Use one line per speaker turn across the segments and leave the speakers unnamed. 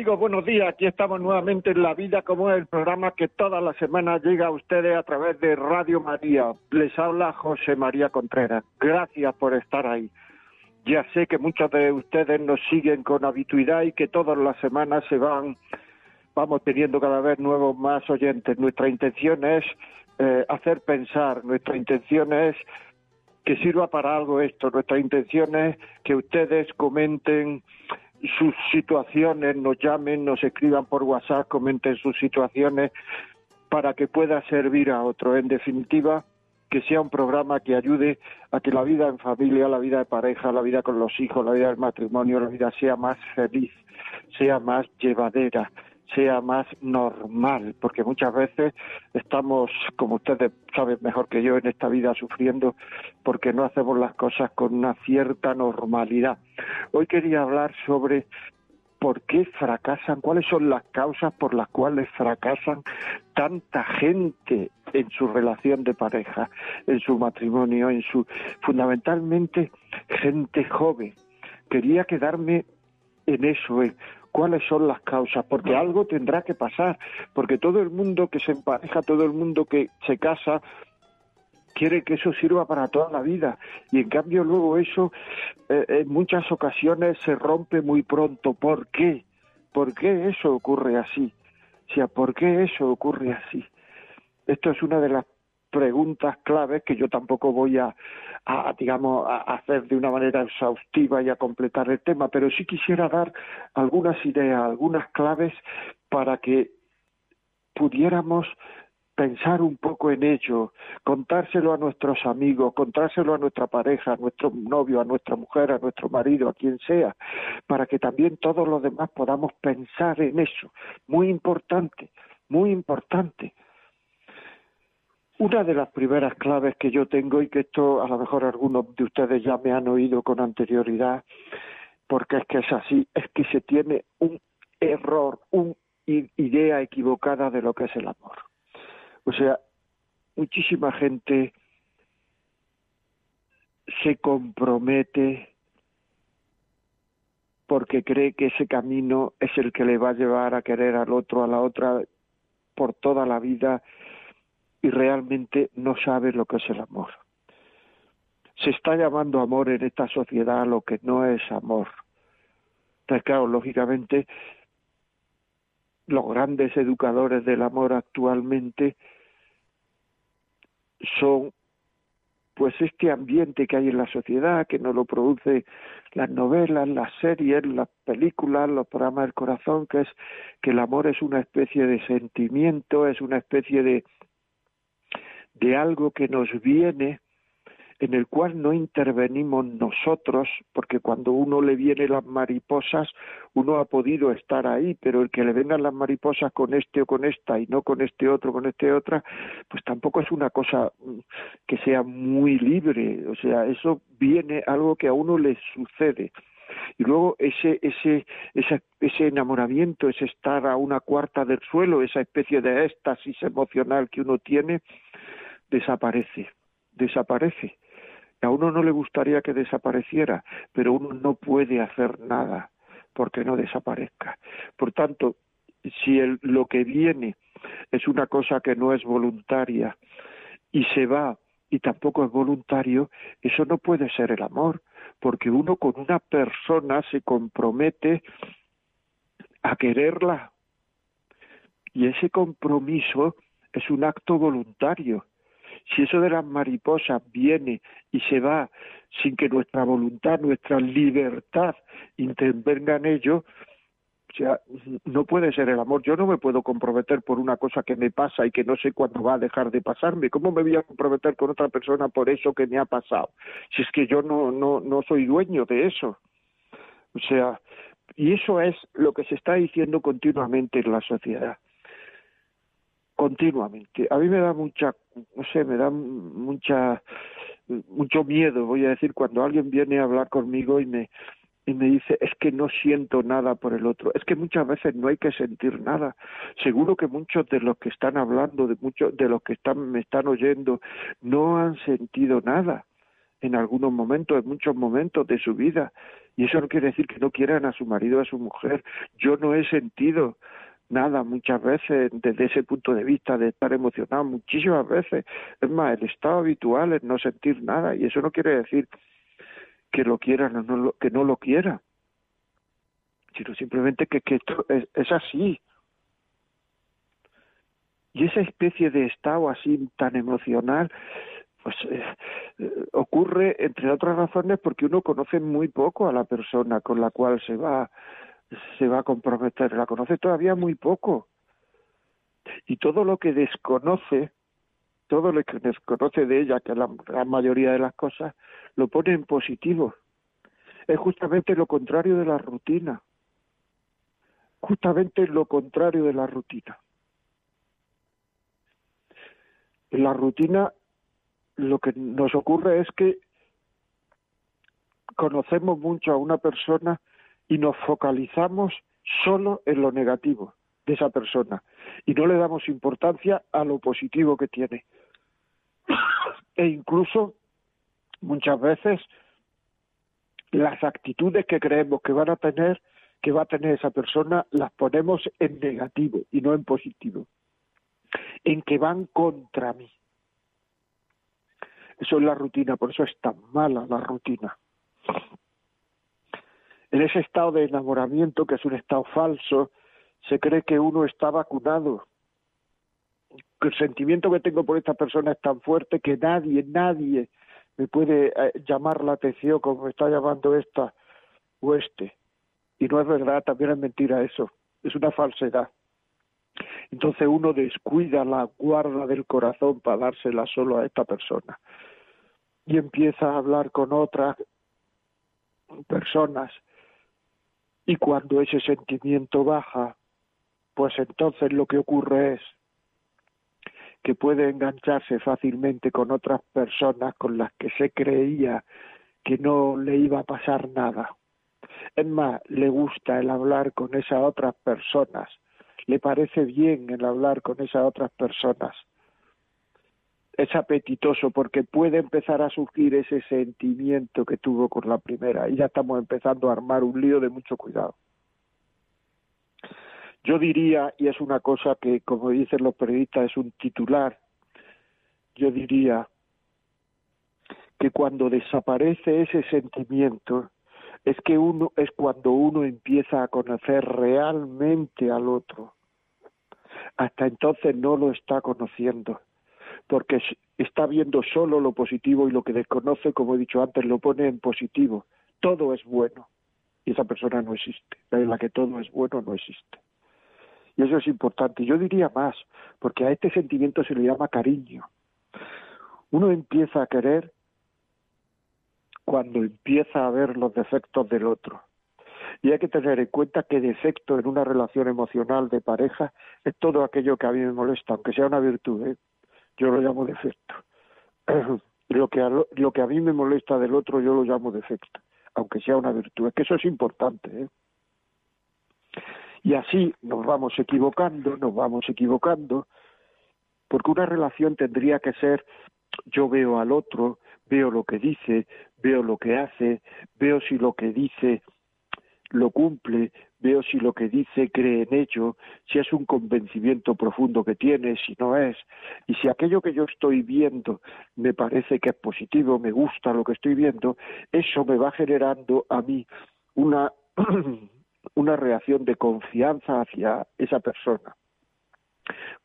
Amigos, buenos días. Aquí estamos nuevamente en La Vida como es el programa que todas las semanas llega a ustedes a través de Radio María. Les habla José María Contreras. Gracias por estar ahí. Ya sé que muchos de ustedes nos siguen con habituidad y que todas las semanas se van, vamos teniendo cada vez nuevos más oyentes. Nuestra intención es eh, hacer pensar, nuestra intención es que sirva para algo esto, nuestra intención es que ustedes comenten sus situaciones, nos llamen, nos escriban por WhatsApp, comenten sus situaciones para que pueda servir a otro. En definitiva, que sea un programa que ayude a que la vida en familia, la vida de pareja, la vida con los hijos, la vida del matrimonio, la vida sea más feliz, sea más llevadera, sea más normal, porque muchas veces estamos, como ustedes saben mejor que yo, en esta vida sufriendo porque no hacemos las cosas con una cierta normalidad. Hoy quería hablar sobre por qué fracasan, cuáles son las causas por las cuales fracasan tanta gente en su relación de pareja, en su matrimonio, en su fundamentalmente gente joven. Quería quedarme en eso, en cuáles son las causas, porque algo tendrá que pasar, porque todo el mundo que se empareja, todo el mundo que se casa, quiere que eso sirva para toda la vida y en cambio luego eso eh, en muchas ocasiones se rompe muy pronto. ¿Por qué? ¿Por qué eso ocurre así? O sea, ¿por qué eso ocurre así? Esto es una de las preguntas claves que yo tampoco voy a, a, digamos, a hacer de una manera exhaustiva y a completar el tema, pero sí quisiera dar algunas ideas, algunas claves para que pudiéramos pensar un poco en ello, contárselo a nuestros amigos, contárselo a nuestra pareja, a nuestro novio, a nuestra mujer, a nuestro marido, a quien sea, para que también todos los demás podamos pensar en eso. Muy importante, muy importante. Una de las primeras claves que yo tengo y que esto a lo mejor algunos de ustedes ya me han oído con anterioridad, porque es que es así, es que se tiene un error, una idea equivocada de lo que es el amor. O sea, muchísima gente se compromete porque cree que ese camino es el que le va a llevar a querer al otro, a la otra, por toda la vida y realmente no sabe lo que es el amor. Se está llamando amor en esta sociedad lo que no es amor. Entonces, claro, lógicamente, los grandes educadores del amor actualmente son pues este ambiente que hay en la sociedad, que no lo produce las novelas, las series, las películas, los programas del corazón, que es que el amor es una especie de sentimiento, es una especie de de algo que nos viene en el cual no intervenimos nosotros, porque cuando uno le viene las mariposas, uno ha podido estar ahí, pero el que le vengan las mariposas con este o con esta y no con este otro, con este otra, pues tampoco es una cosa mm, que sea muy libre, o sea, eso viene algo que a uno le sucede. Y luego ese, ese, ese, ese enamoramiento, ese estar a una cuarta del suelo, esa especie de éxtasis emocional que uno tiene, desaparece, desaparece. A uno no le gustaría que desapareciera, pero uno no puede hacer nada porque no desaparezca. Por tanto, si lo que viene es una cosa que no es voluntaria y se va y tampoco es voluntario, eso no puede ser el amor, porque uno con una persona se compromete a quererla. Y ese compromiso es un acto voluntario. Si eso de las mariposas viene y se va sin que nuestra voluntad, nuestra libertad intervenga en ello, o sea, no puede ser el amor. Yo no me puedo comprometer por una cosa que me pasa y que no sé cuándo va a dejar de pasarme. ¿Cómo me voy a comprometer con otra persona por eso que me ha pasado? Si es que yo no, no, no soy dueño de eso. O sea, y eso es lo que se está diciendo continuamente en la sociedad continuamente. A mí me da mucha, no sé, me da mucha mucho miedo, voy a decir, cuando alguien viene a hablar conmigo y me y me dice es que no siento nada por el otro es que muchas veces no hay que sentir nada. Seguro que muchos de los que están hablando de muchos de los que están me están oyendo no han sentido nada en algunos momentos en muchos momentos de su vida. Y eso no quiere decir que no quieran a su marido a su mujer. Yo no he sentido nada muchas veces desde ese punto de vista de estar emocionado muchísimas veces. Es más el estado habitual es no sentir nada y eso no quiere decir que lo quieran o no que no lo quiera sino simplemente que, esto es, así. Y esa especie de estado así tan emocional pues eh, eh, ocurre entre otras razones porque uno conoce muy poco a la persona con la cual se va se va a comprometer, la conoce todavía muy poco. Y todo lo que desconoce, todo lo que desconoce de ella, que es la gran mayoría de las cosas, lo pone en positivo. Es justamente lo contrario de la rutina. Justamente lo contrario de la rutina. En la rutina lo que nos ocurre es que conocemos mucho a una persona y nos focalizamos solo en lo negativo de esa persona y no le damos importancia a lo positivo que tiene. E incluso muchas veces las actitudes que creemos que van a tener, que va a tener esa persona, las ponemos en negativo y no en positivo, en que van contra mí. Eso es la rutina, por eso es tan mala la rutina en ese estado de enamoramiento, que es un estado falso, se cree que uno está vacunado. El sentimiento que tengo por esta persona es tan fuerte que nadie, nadie me puede eh, llamar la atención como me está llamando esta o este. Y no es verdad, también es mentira eso. Es una falsedad. Entonces uno descuida la guarda del corazón para dársela solo a esta persona. Y empieza a hablar con otras personas y cuando ese sentimiento baja, pues entonces lo que ocurre es que puede engancharse fácilmente con otras personas con las que se creía que no le iba a pasar nada. Es más, le gusta el hablar con esas otras personas, le parece bien el hablar con esas otras personas es apetitoso porque puede empezar a surgir ese sentimiento que tuvo con la primera y ya estamos empezando a armar un lío de mucho cuidado. Yo diría, y es una cosa que, como dicen los periodistas, es un titular, yo diría que cuando desaparece ese sentimiento es que uno es cuando uno empieza a conocer realmente al otro. Hasta entonces no lo está conociendo porque está viendo solo lo positivo y lo que desconoce, como he dicho antes, lo pone en positivo. Todo es bueno y esa persona no existe. En la que todo es bueno no existe. Y eso es importante. Yo diría más, porque a este sentimiento se le llama cariño. Uno empieza a querer cuando empieza a ver los defectos del otro. Y hay que tener en cuenta que defecto en una relación emocional de pareja es todo aquello que a mí me molesta, aunque sea una virtud. ¿eh? Yo lo llamo defecto. lo que, a, lo que a mí me molesta del otro yo lo llamo defecto, aunque sea una virtud. Es que eso es importante. ¿eh? Y así nos vamos equivocando, nos vamos equivocando, porque una relación tendría que ser yo veo al otro, veo lo que dice, veo lo que hace, veo si lo que dice lo cumple, veo si lo que dice cree en ello, si es un convencimiento profundo que tiene, si no es, y si aquello que yo estoy viendo me parece que es positivo, me gusta lo que estoy viendo, eso me va generando a mí una, una reacción de confianza hacia esa persona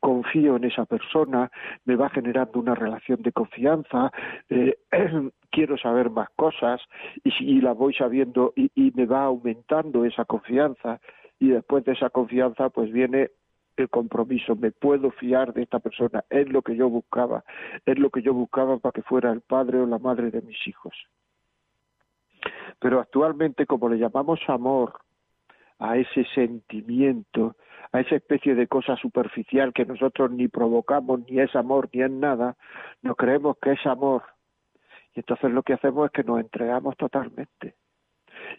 confío en esa persona, me va generando una relación de confianza, eh, quiero saber más cosas y, la voy sabiendo y, y me va aumentando esa confianza y después de esa confianza pues viene el compromiso, me puedo fiar de esta persona, es lo que yo buscaba, es lo que yo buscaba para que fuera el padre o la madre de mis hijos. Pero actualmente, como le llamamos amor a ese sentimiento, a esa especie de cosa superficial que nosotros ni provocamos, ni es amor, ni es nada, no creemos que es amor. Y entonces lo que hacemos es que nos entregamos totalmente.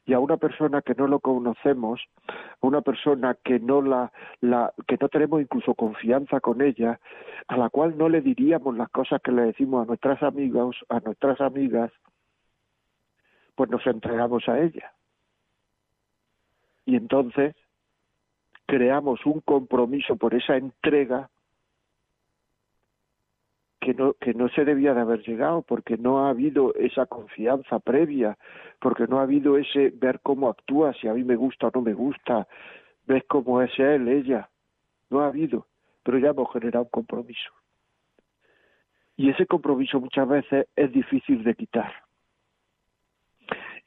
Y a una persona que no lo conocemos, a una persona que no la, la, que no tenemos incluso confianza con ella, a la cual no le diríamos las cosas que le decimos a nuestras amigas, a nuestras amigas, pues nos entregamos a ella. Y entonces creamos un compromiso por esa entrega que no, que no se debía de haber llegado, porque no ha habido esa confianza previa, porque no ha habido ese ver cómo actúa, si a mí me gusta o no me gusta, ves cómo es él, ella. No ha habido, pero ya hemos generado un compromiso. Y ese compromiso muchas veces es difícil de quitar.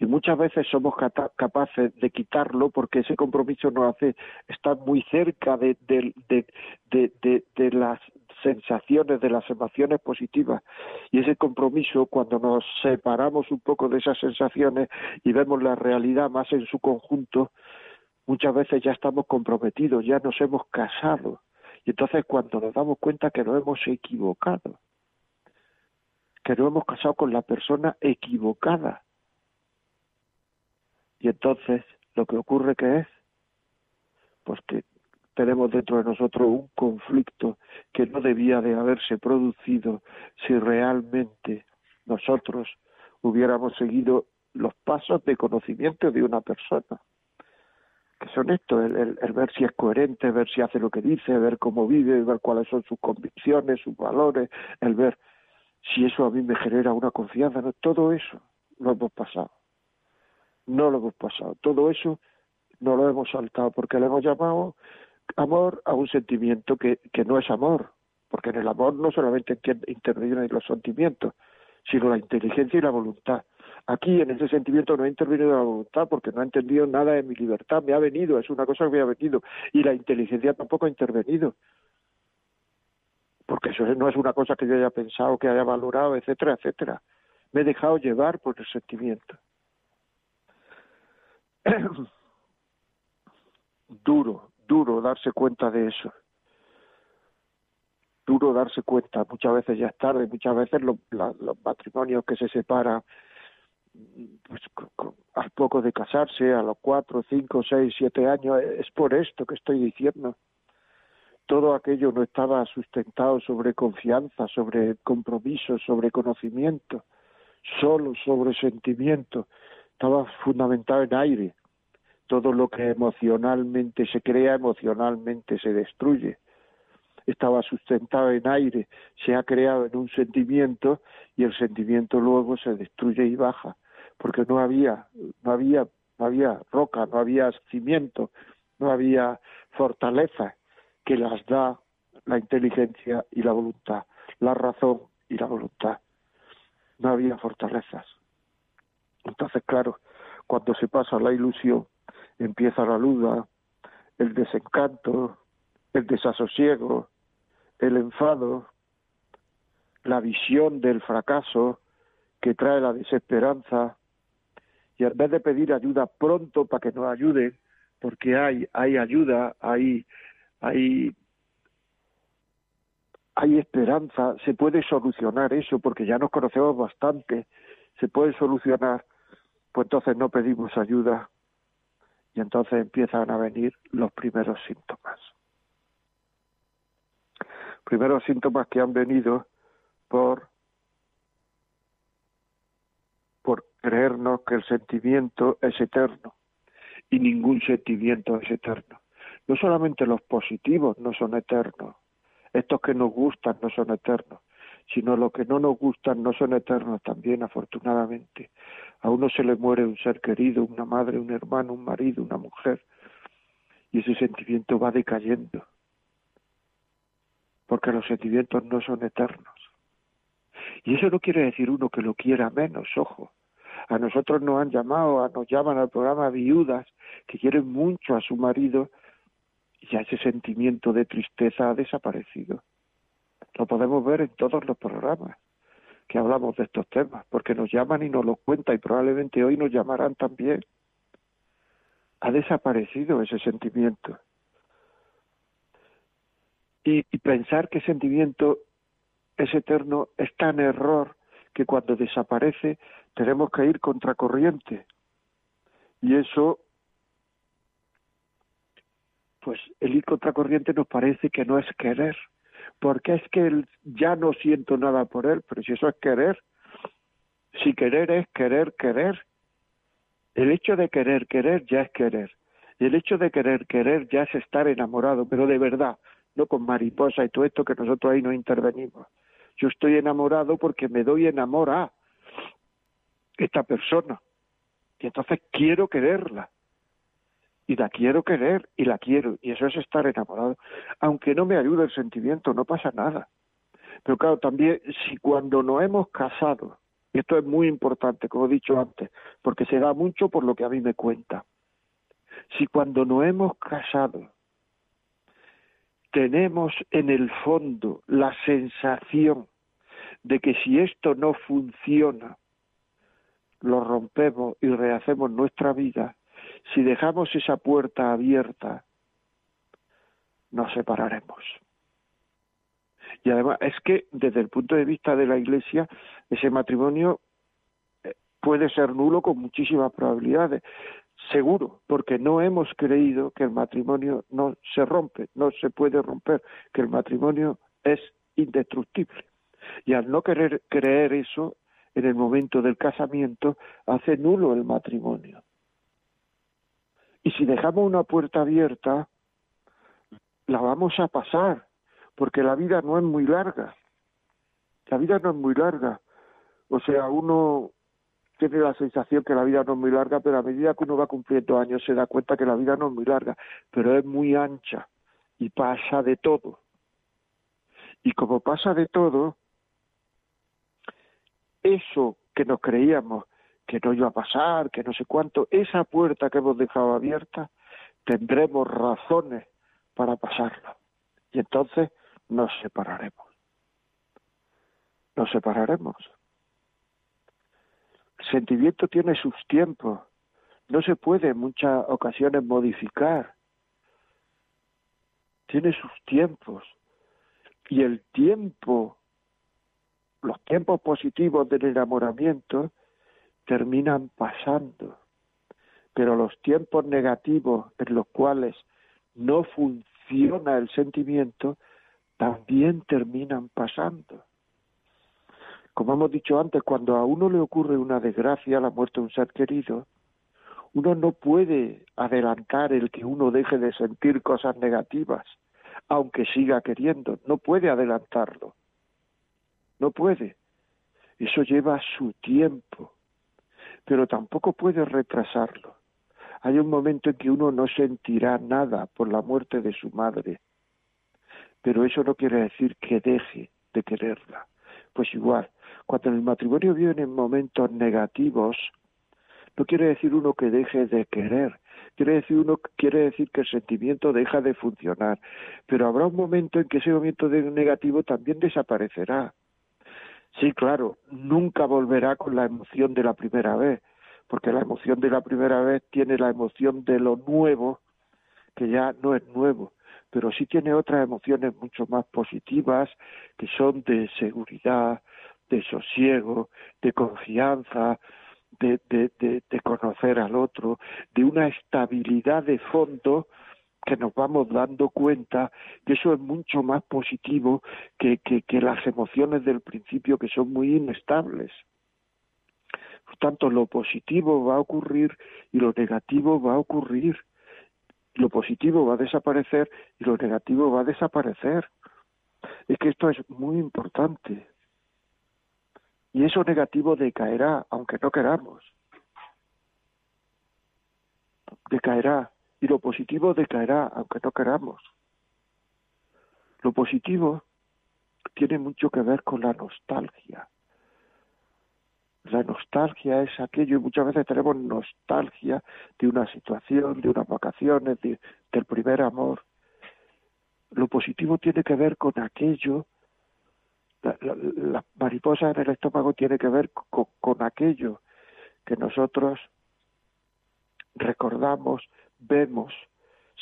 Y muchas veces somos capaces de quitarlo porque ese compromiso nos hace estar muy cerca de, las sensaciones, de las emociones positivas. Y ese compromiso, cuando nos separamos un poco de esas sensaciones y vemos la realidad más en su conjunto, muchas veces ya estamos comprometidos, ya nos hemos casado. Y entonces cuando nos damos cuenta que nos hemos equivocado, que nos hemos casado con la persona equivocada. Y entonces lo que ocurre que es, pues que tenemos dentro de nosotros un conflicto que no debía de haberse producido si realmente nosotros hubiéramos seguido los pasos de conocimiento de una persona que son estos, el, el, ver si es coherente, ver si hace lo que dice, ver cómo vive, ver cuáles son sus convicciones, sus valores, el ver si eso a mí me genera una confianza, ¿no? todo eso lo hemos pasado, no lo hemos pasado, todo eso no lo hemos saltado porque le hemos llamado amor a un sentimiento que, no es amor, porque en el amor no solamente intervienen los sentimientos, sino la inteligencia y la voluntad. Aquí en ese sentimiento no ha intervenido la voluntad porque no ha entendido nada de mi libertad, me ha venido, es una cosa que me ha venido, y la inteligencia tampoco ha intervenido, porque eso no es una cosa que yo haya pensado, que haya valorado, etcétera, etcétera. Me he dejado llevar por el sentimiento. Duro, duro darse cuenta de eso. Duro darse cuenta, muchas veces ya es tarde, muchas veces los, matrimonios que se separan pues, al poco de casarse, a los cuatro, cinco, seis, siete años, es por esto que estoy diciendo. Todo aquello no estaba sustentado sobre confianza, sobre compromiso, sobre conocimiento, solo sobre sentimiento, estaba fundamentado en aire todo lo que emocionalmente se crea, emocionalmente se destruye. Estaba sustentado en aire, se ha creado en un sentimiento y el sentimiento luego se destruye y baja, porque no había, no había, no había roca, no había cimiento, no había fortaleza que las da la inteligencia y la voluntad, la razón y la voluntad. No había fortalezas. Entonces, claro, cuando se pasa la ilusión, empieza la duda, el desencanto, el desasosiego, el enfado, la visión del fracaso que trae la desesperanza, y en vez de pedir ayuda pronto para que nos ayuden, porque hay, hay ayuda, hay, hay, hay esperanza, se puede solucionar eso, porque ya nos conocemos bastante, se puede solucionar, pues entonces no pedimos ayuda, y entonces empiezan a venir los primeros síntomas. Primeros síntomas que han venido por por creernos que el sentimiento es eterno y ningún sentimiento es eterno. No solamente los positivos no son eternos, estos que nos gustan no son eternos, sino los que no nos gustan no son eternos también, afortunadamente. A uno se le muere un ser querido, una madre, un hermano, un marido, una mujer, y ese sentimiento va decayendo, porque los sentimientos no son eternos. Y eso no quiere decir uno que lo quiera menos, ojo. A nosotros nos han llamado, nos llaman al programa viudas que quieren mucho a su marido y ya ese sentimiento de tristeza ha desaparecido. Lo podemos ver en todos los programas que hablamos de estos temas, porque nos llaman y nos lo cuentan y probablemente hoy nos llamarán también. Ha desaparecido ese sentimiento. Y, pensar que sentimiento es eterno es tan error que cuando desaparece tenemos que ir contracorriente. Y eso, pues el ir contracorriente nos parece que no es querer, porque es que ya no siento nada por él, pero si eso es querer, si querer es querer, querer. El hecho de querer, querer ya es querer. Y el hecho de querer, querer ya es estar enamorado, pero de verdad, no con mariposa y todo esto que nosotros ahí no intervenimos. Yo estoy enamorado porque me doy enamor a esta persona. Y entonces quiero quererla. Y la quiero querer y la quiero. Y eso es estar enamorado. Aunque no me ayude el sentimiento, no pasa nada. Pero claro, también si cuando nos hemos casado, y esto es muy importante, como he dicho antes, porque se da mucho por lo que a mí me cuenta. Si cuando nos hemos casado tenemos en el fondo la sensación de que si esto no funciona, lo rompemos y rehacemos nuestra vida, si dejamos esa puerta abierta, nos separaremos. Y además es que desde el punto de vista de la Iglesia, ese matrimonio eh, puede ser nulo con muchísimas probabilidades. Seguro, porque no hemos creído que el matrimonio no se rompe, no se puede romper, que el matrimonio es indestructible. Y al no querer creer eso, en el momento del casamiento, hace nulo el matrimonio. Y si dejamos una puerta abierta, la vamos a pasar, porque la vida no es muy larga. La vida no es muy larga. O sea, uno tiene la sensación que la vida no es muy larga, pero a medida que uno va cumpliendo años se da cuenta que la vida no es muy larga, pero es muy ancha y pasa de todo. Y como pasa de todo, eso que nos creíamos que no iba a pasar, que no sé cuánto, esa puerta que hemos dejado abierta, tendremos razones para pasarla. Y entonces nos separaremos. Nos separaremos sentimiento tiene sus tiempos, no se puede en muchas ocasiones modificar, tiene sus tiempos y el tiempo, los tiempos positivos del enamoramiento terminan pasando, pero los tiempos negativos en los cuales no funciona el sentimiento también terminan pasando. Como hemos dicho antes, cuando a uno le ocurre una desgracia, la muerte de un ser querido, uno no puede adelantar el que uno deje de sentir cosas negativas, aunque siga queriendo, no puede adelantarlo, no puede. Eso lleva su tiempo, pero tampoco puede retrasarlo. Hay un momento en que uno no sentirá nada por la muerte de su madre, pero eso no quiere decir que deje de quererla. Pues igual, cuando el matrimonio viene en momentos negativos, no quiere decir uno que deje de querer, quiere decir uno quiere decir que el sentimiento deja de funcionar, pero habrá un momento en que ese momento negativo también desaparecerá. Sí, claro, nunca volverá con la emoción de la primera vez, porque la emoción de la primera vez tiene la emoción de lo nuevo, que ya no es nuevo, pero sí tiene otras emociones mucho más positivas, que son de seguridad, de sosiego, de confianza, de, de, de, conocer al otro, de una estabilidad de fondo que nos vamos dando cuenta que eso es mucho más positivo que, que, las emociones del principio que son muy inestables. Por tanto, lo positivo va a ocurrir y lo negativo va a ocurrir. Lo positivo va a desaparecer y lo negativo va a desaparecer. Es que esto es muy importante. Y eso negativo decaerá, aunque no queramos. Decaerá. Y lo positivo decaerá, aunque no queramos. Lo positivo tiene mucho que ver con la nostalgia. La nostalgia es aquello, y muchas veces tenemos nostalgia de una situación, de unas vacaciones, del primer amor. Lo positivo tiene que ver con aquello la, mariposa en el estómago tiene que ver con, aquello que nosotros recordamos, vemos,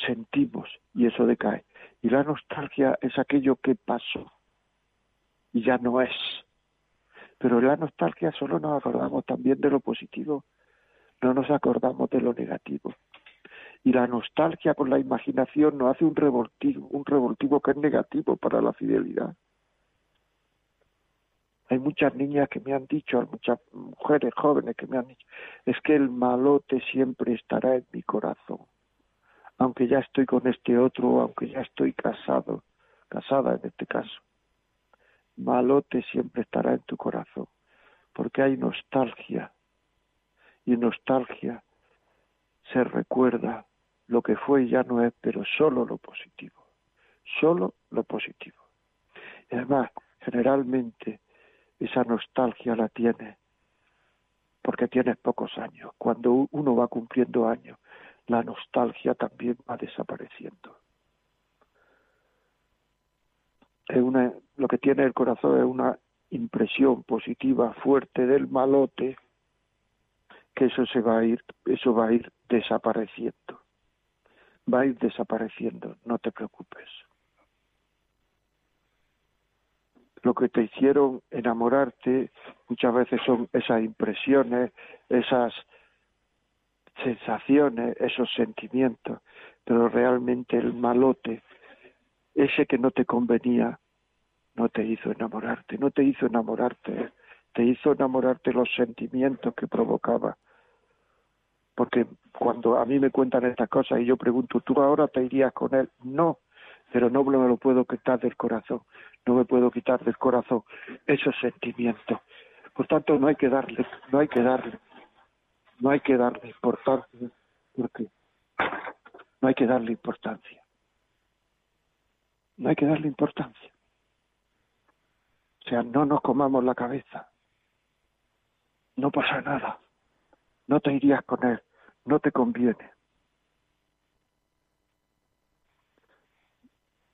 sentimos y eso decae. Y la nostalgia es aquello que pasó y ya no es. Pero la nostalgia solo nos acordamos también de lo positivo, no nos acordamos de lo negativo. Y la nostalgia con la imaginación nos hace un revoltivo, un revoltivo que es negativo para la fidelidad. Hay muchas niñas que me han dicho, muchas mujeres jóvenes que me han dicho, es que el malote siempre estará en mi corazón, aunque ya estoy con este otro, aunque ya estoy casado, casada en este caso. Malote siempre estará en tu corazón, porque hay nostalgia, y nostalgia se recuerda lo que fue y ya no es, pero solo lo positivo, solo lo positivo. Y además, generalmente, esa nostalgia la tiene porque tienes pocos años. Cuando uno va cumpliendo años, la nostalgia también va desapareciendo. Es una, lo que tiene el corazón es una impresión positiva fuerte del malote que eso se va a ir eso va a ir desapareciendo va a ir desapareciendo no te preocupes lo que te hicieron enamorarte muchas veces son esas impresiones, esas sensaciones, esos sentimientos, pero realmente el malote, ese que no te convenía, no te hizo enamorarte, no te hizo enamorarte, te hizo enamorarte los sentimientos que provocaba. Porque cuando a mí me cuentan estas cosas y yo pregunto, ¿tú ahora te irías con él? No, pero no me lo puedo quitar del corazón, no me puedo quitar del corazón esos sentimientos. Por tanto, no hay que darle, no hay que darle, no hay que darle importancia, porque no hay que darle importancia. No hay que darle importancia. O sea, no nos comamos la cabeza. No pasa nada. No te irías con él. No te conviene.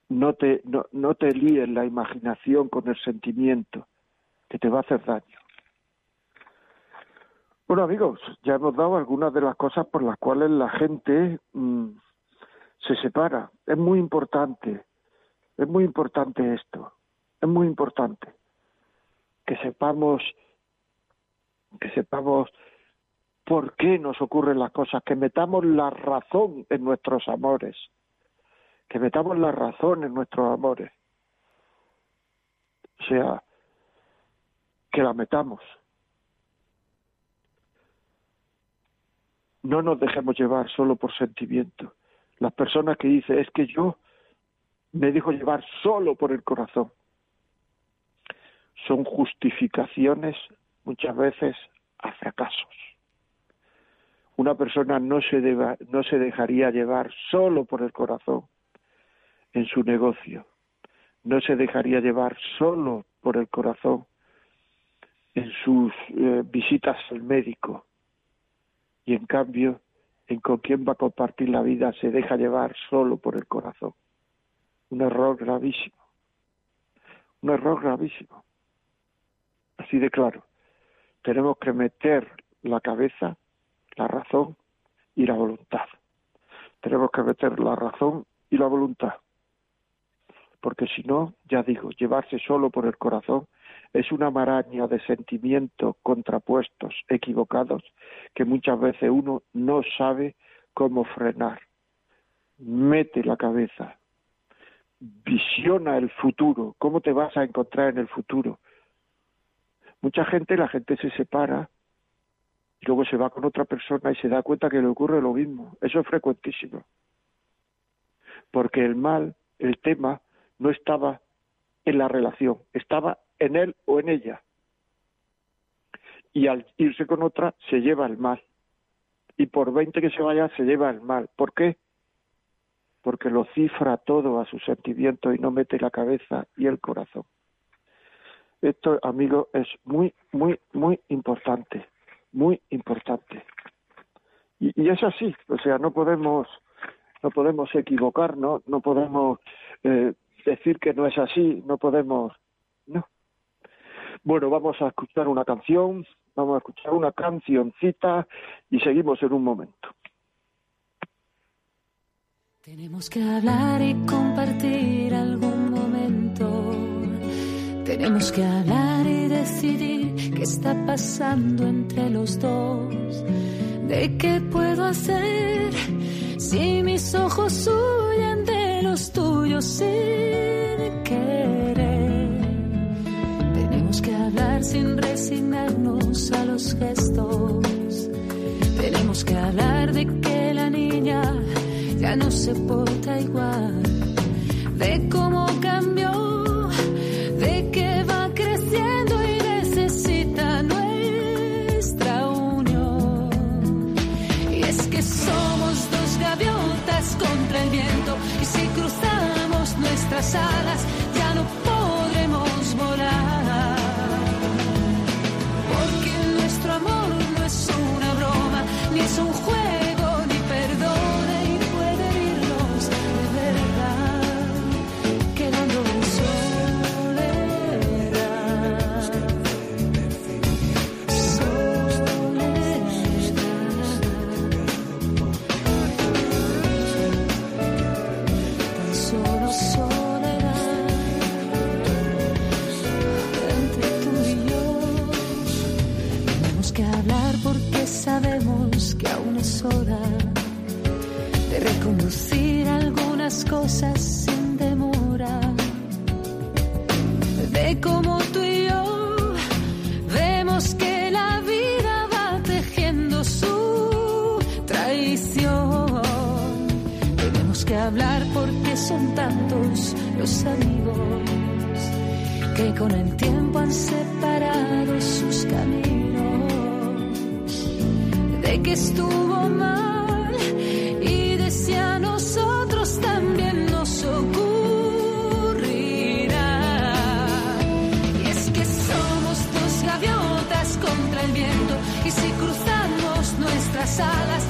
No te, no, no te líes la imaginación con el sentimiento, que te va a hacer daño. Bueno amigos, ya hemos dado algunas de las cosas por las cuales la gente mm, se separa. Es muy importante, es muy importante esto, es muy importante que sepamos, que sepamos por qué nos ocurren las cosas, que metamos la razón en nuestros amores que metamos la razón en nuestros amores. O sea, que la metamos. No nos dejemos llevar solo por sentimiento. Las personas que dicen, es que yo me dejo llevar solo por el corazón, son justificaciones muchas veces a fracasos. Una persona no se, deba, no se dejaría llevar solo por el corazón, en su negocio. No se dejaría llevar solo por el corazón en sus eh, visitas al médico. Y en cambio, en con quien va a compartir la vida se deja llevar solo por el corazón. Un error gravísimo. Un error gravísimo. Así de claro. Tenemos que meter la cabeza, la razón y la voluntad. Tenemos que meter la razón y la voluntad porque si no, ya digo, llevarse solo por el corazón es una maraña de sentimientos contrapuestos, equivocados, que muchas veces uno no sabe cómo frenar. Mete la cabeza, visiona el futuro, cómo te vas a encontrar en el futuro. Mucha gente, la gente se separa y luego se va con otra persona y se da cuenta que le ocurre lo mismo. Eso es frecuentísimo. Porque el mal, el tema, no estaba en la relación, estaba en él o en ella. Y al irse con otra se lleva el mal. Y por veinte que se vaya se lleva el mal. ¿Por qué? Porque lo cifra todo a sus sentimientos y no mete la cabeza y el corazón. Esto, amigo, es muy, muy, muy importante. Muy importante. Y, y es así. O sea, no podemos no podemos equivocarnos, no podemos eh, decir que no es así, no podemos, no. Bueno, vamos a escuchar una canción, vamos a escuchar una cancioncita y seguimos en un momento.
Tenemos que hablar y compartir algún momento. Tenemos que hablar y decidir qué está pasando entre los dos, de qué puedo hacer si mis ojos huyen de los tuyos sin querer. Tenemos que hablar sin resignarnos a los gestos. Tenemos que hablar de que la niña ya no se porta igual, de cómo cambió Son tantos los amigos que con el tiempo han separado sus caminos. De que estuvo mal y de si a nosotros también nos ocurrirá. Y es que somos dos gaviotas contra el viento y si cruzamos nuestras alas.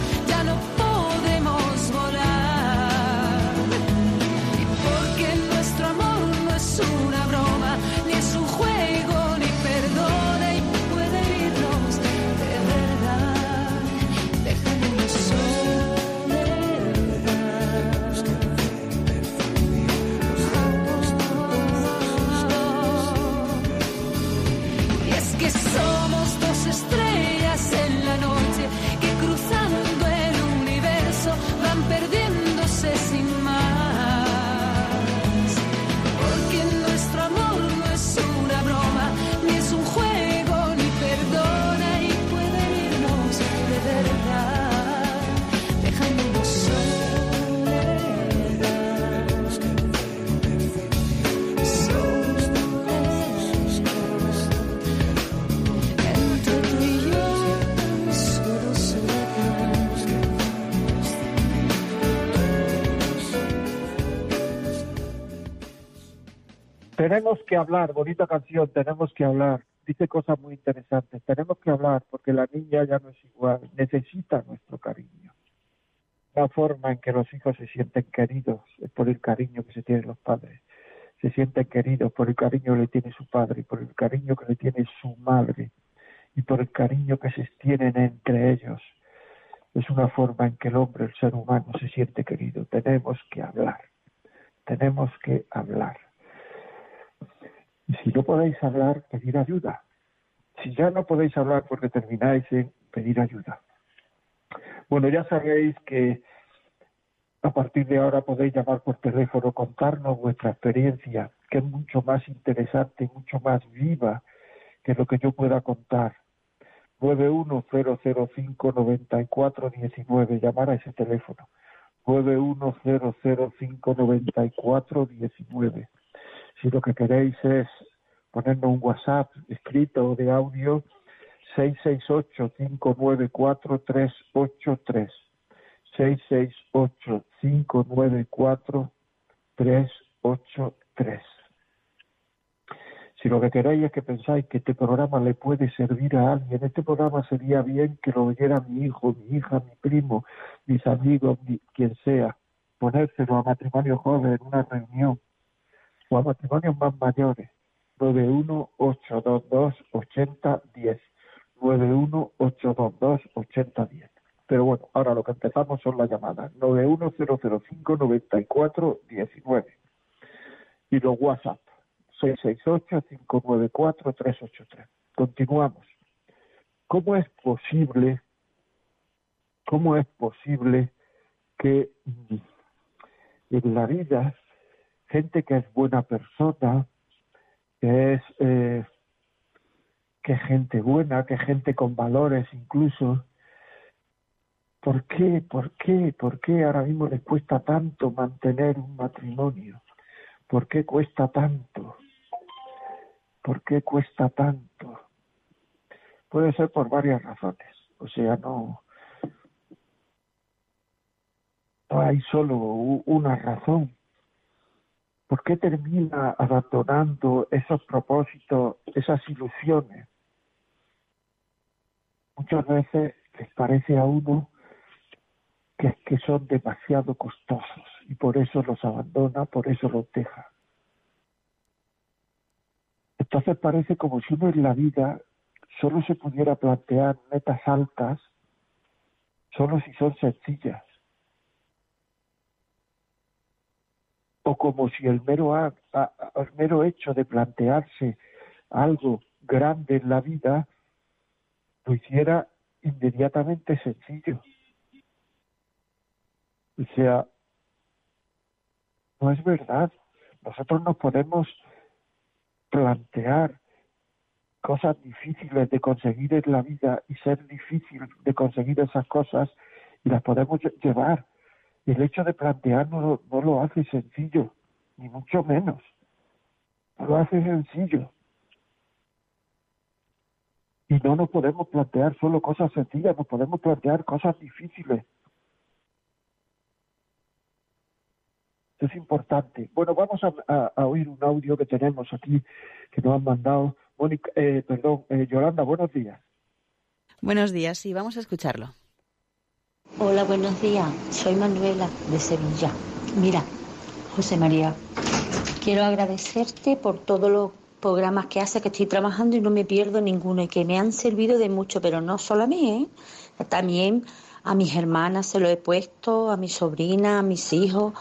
Tenemos que hablar, bonita canción, tenemos que hablar. Dice cosas muy interesantes. Tenemos que hablar porque la niña ya no es igual, necesita nuestro cariño. La forma en que los hijos se sienten queridos es por el cariño que se tienen los padres. Se sienten queridos por el cariño que le tiene su padre, por el cariño que le tiene su madre y por el cariño que se tienen entre ellos. Es una forma en que el hombre, el ser humano, se siente querido. Tenemos que hablar. Tenemos que hablar. Si no podéis hablar, pedir ayuda. Si ya no podéis hablar porque termináis en pedir ayuda. Bueno, ya sabéis que a partir de ahora podéis llamar por teléfono, contarnos vuestra experiencia, que es mucho más interesante mucho más viva que lo que yo pueda contar. 910059419, llamar a ese teléfono. 910059419. Si lo que queréis es ponernos un WhatsApp escrito o de audio, 668-594-383. 668-594-383. Si lo que queréis es que pensáis que este programa le puede servir a alguien, este programa sería bien que lo oyera mi hijo, mi hija, mi primo, mis amigos, quien sea, ponérselo a matrimonio joven en una reunión a matrimonios más mayores. 918228010. 918228010. Pero bueno, ahora lo que empezamos son las llamadas. 910059419. Y los WhatsApp. 668-594-383. continuamos. ¿Cómo es posible, cómo es posible que en la vida gente que es buena persona, que es eh, que gente buena, que gente con valores incluso, ¿por qué, por qué, por qué ahora mismo le cuesta tanto mantener un matrimonio? ¿Por qué cuesta tanto? ¿Por qué cuesta tanto? Puede ser por varias razones. O sea, no, no hay solo una razón. ¿Por qué termina abandonando esos propósitos, esas ilusiones? Muchas veces les parece a uno que, que son demasiado costosos y por eso los abandona, por eso los deja. Entonces parece como si uno en la vida solo se pudiera plantear metas altas, solo si son sencillas. O como si el mero, el mero hecho de plantearse algo grande en la vida lo hiciera inmediatamente sencillo. O sea, no es verdad. Nosotros nos podemos plantear cosas difíciles de conseguir en la vida y ser difícil de conseguir esas cosas y las podemos llevar. El hecho de plantearnos no lo hace sencillo, ni mucho menos. No lo hace sencillo. Y no nos podemos plantear solo cosas sencillas, nos podemos plantear cosas difíciles. Esto es importante. Bueno, vamos a, a oír un audio que tenemos aquí, que nos han mandado Mónica, eh, perdón, eh, Yolanda, buenos días.
Buenos días, sí, vamos a escucharlo.
Hola, buenos días. Soy Manuela de Sevilla. Mira, José María, quiero agradecerte por todos los programas que hace, que estoy trabajando y no me pierdo ninguno y que me han servido de mucho, pero no solo a mí, ¿eh? también a mis hermanas se lo he puesto, a mi sobrina, a mis hijos.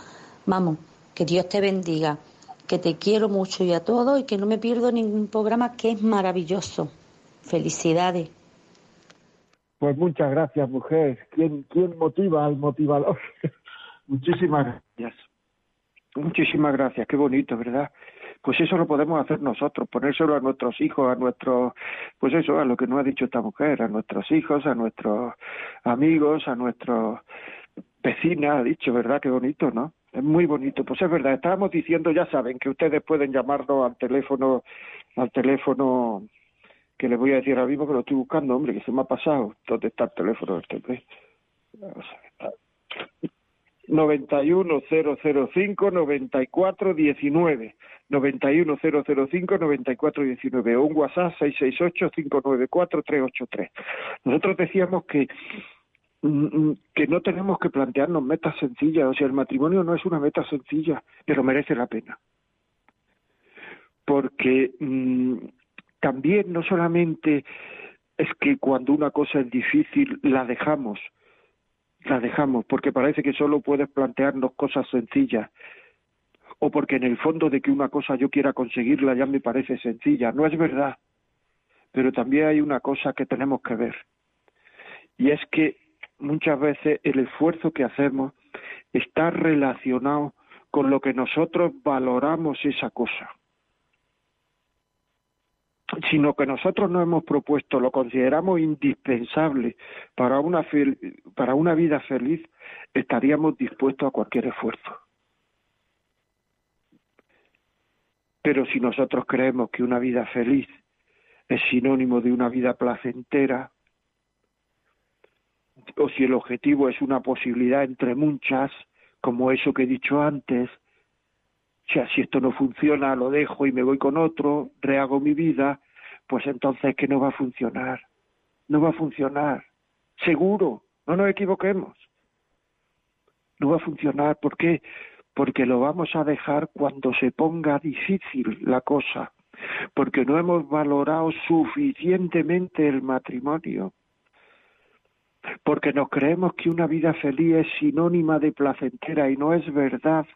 Vamos, que Dios te bendiga que te quiero mucho y a todos y que no me pierdo ningún programa que es maravilloso. Felicidades.
Pues muchas gracias, mujer. ¿Quién, quién motiva al motivador? Muchísimas gracias. Muchísimas gracias, qué bonito, ¿verdad? Pues eso lo podemos hacer nosotros, ponérselo a nuestros hijos, a nuestros, pues eso, a lo que nos ha dicho esta mujer, a nuestros hijos, a nuestros amigos, a nuestros vecinas, ha dicho, ¿verdad? Qué bonito, ¿no? Es muy bonito. Pues es verdad, estábamos diciendo, ya saben, que ustedes pueden llamarnos al teléfono, al teléfono que les voy a decir ahora mismo que lo estoy buscando, hombre, que se me ha pasado. ¿Dónde está el teléfono este? Vamos a ver. 91005 9419 91005 9419 o un WhatsApp 668 594 383. Nosotros decíamos que Mm, mm, que no tenemos que plantearnos metas sencillas, o sea, el matrimonio no es una meta sencilla, pero merece la pena. Porque mm, también no solamente es que cuando una cosa es difícil la dejamos, la dejamos, porque parece que solo puedes plantearnos cosas sencillas, o porque en el fondo de que una cosa yo quiera conseguirla ya me parece sencilla. No es verdad, pero también hay una cosa que tenemos que ver, y es que muchas veces el esfuerzo que hacemos está relacionado con lo que nosotros valoramos esa cosa. Sino que nosotros nos hemos propuesto, lo consideramos indispensable para una, para una vida feliz, estaríamos dispuestos a cualquier esfuerzo. Pero si nosotros creemos que una vida feliz es sinónimo de una vida placentera, o si el objetivo es una posibilidad entre muchas, como eso que he dicho antes, sea, si esto no funciona, lo dejo y me voy con otro, rehago mi vida, pues entonces que no va a funcionar. No va a funcionar. Seguro, no nos equivoquemos. No va a funcionar. ¿Por qué? Porque lo vamos a dejar cuando se ponga difícil la cosa. Porque no hemos valorado suficientemente el matrimonio porque nos creemos que una vida feliz es sinónima de placentera y no es verdad.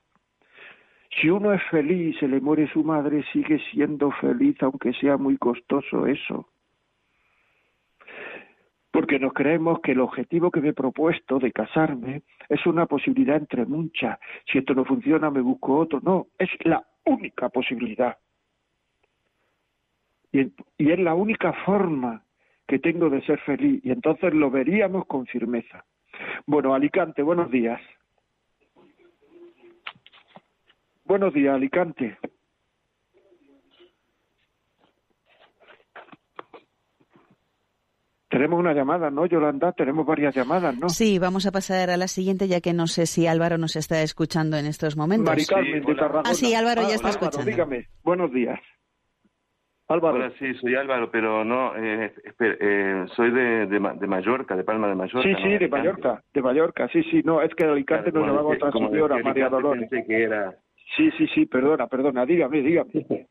Si uno es feliz se le muere su madre, sigue siendo feliz aunque sea muy costoso eso. porque nos creemos que el objetivo que me he propuesto de casarme es una posibilidad entre muchas. Si esto no funciona, me busco otro. No, es la única posibilidad. Y, y es la única forma que tengo de ser feliz. Y entonces lo veríamos con firmeza. Bueno, Alicante, buenos días. Buenos días, Alicante. Tenemos una llamada, ¿no, Yolanda? Tenemos varias llamadas, ¿no?
Sí, vamos a pasar a la siguiente, ya que no sé si Álvaro nos está escuchando en estos momentos.
Mari Carmen de Tarragona.
Ah, sí, Álvaro ya está
Álvaro,
escuchando.
dígame, buenos días. Álvaro.
Hola, sí, soy Álvaro, pero no, eh, espera, eh, soy de, de, Ma- de Mallorca, de Palma de Mallorca.
Sí,
no
sí, de. Mallorca, de Mallorca, sí, sí, no, es que de Alicante
Claro,
nos llamaba otra señora, María Dolores.
pensé que era...
Sí, sí, sí, perdona, perdona, dígame, dígame.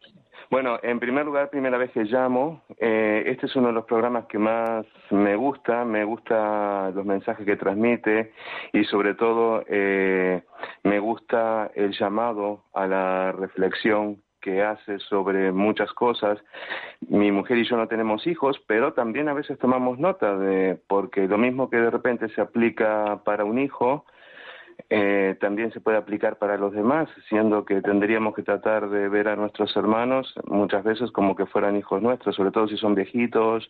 Bueno, en primer lugar, primera vez que llamo, eh, este es uno de los programas que más me gusta, me gusta los mensajes que transmite y sobre todo eh, me gusta el llamado a la reflexión que hace sobre muchas cosas. Mi mujer y yo no tenemos hijos, pero también a veces tomamos nota de, porque lo mismo que de repente se aplica para un hijo, eh, también se puede aplicar para los demás, siendo que tendríamos que tratar de ver a nuestros hermanos muchas veces como que fueran hijos nuestros, sobre todo si son viejitos,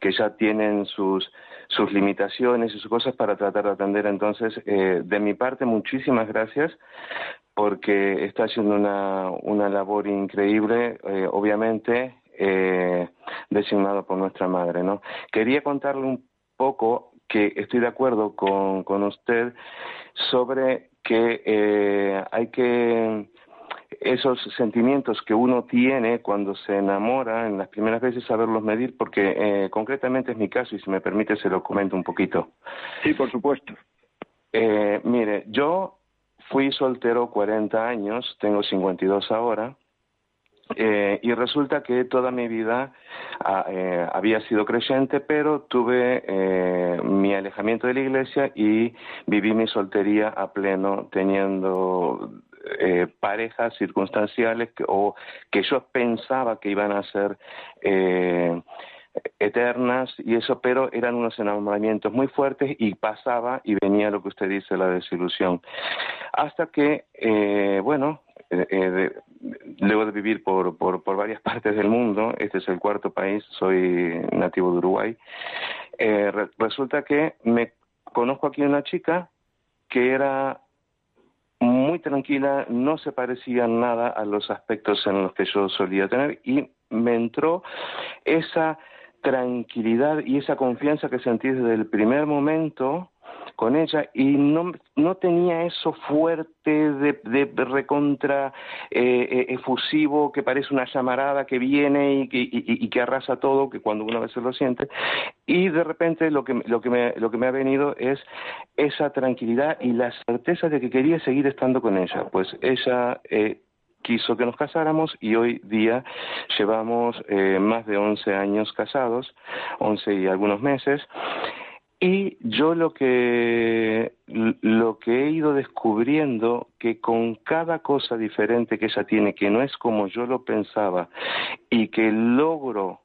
que ya tienen sus sus limitaciones y sus cosas para tratar de atender. Entonces, eh, de mi parte, muchísimas gracias porque está haciendo una, una labor increíble, eh, obviamente, eh, designado por nuestra madre, ¿no? Quería contarle un poco que estoy de acuerdo con, con usted sobre que eh, hay que esos sentimientos que uno tiene cuando se enamora en las primeras veces saberlos medir porque eh, concretamente es mi caso y si me permite se lo comento un poquito.
Sí, por supuesto.
Eh, mire, yo fui soltero 40 años, tengo 52 ahora, eh, y resulta que toda mi vida ah, eh, había sido creyente, pero tuve eh, mi alejamiento de la iglesia y viví mi soltería a pleno, teniendo eh, parejas circunstanciales que, o que yo pensaba que iban a ser eh, eternas y eso, pero eran unos enamoramientos muy fuertes y pasaba y venía lo que usted dice, la desilusión. Hasta que, eh, bueno, eh, eh, luego de vivir por, por, varias partes del mundo, este es el cuarto país, soy nativo de Uruguay, eh, re- resulta que me conozco aquí una chica que era muy tranquila, no se parecía nada a los aspectos en los que yo solía tener y me entró esa tranquilidad y esa confianza que sentí desde el primer momento con ella y no, no tenía eso fuerte de, de recontra eh, eh, efusivo que parece una llamarada que viene y que, y- y que arrasa todo, que cuando uno a veces lo siente. Y de repente lo que, lo, que me, lo que me ha venido es esa tranquilidad y la certeza de que quería seguir estando con ella. Pues ella eh, quiso que nos casáramos y hoy día llevamos eh, más de 11 años casados, 11 y algunos meses. Y yo lo que lo que he ido descubriendo que con cada cosa diferente que ella tiene, que no es como yo lo pensaba, y que logro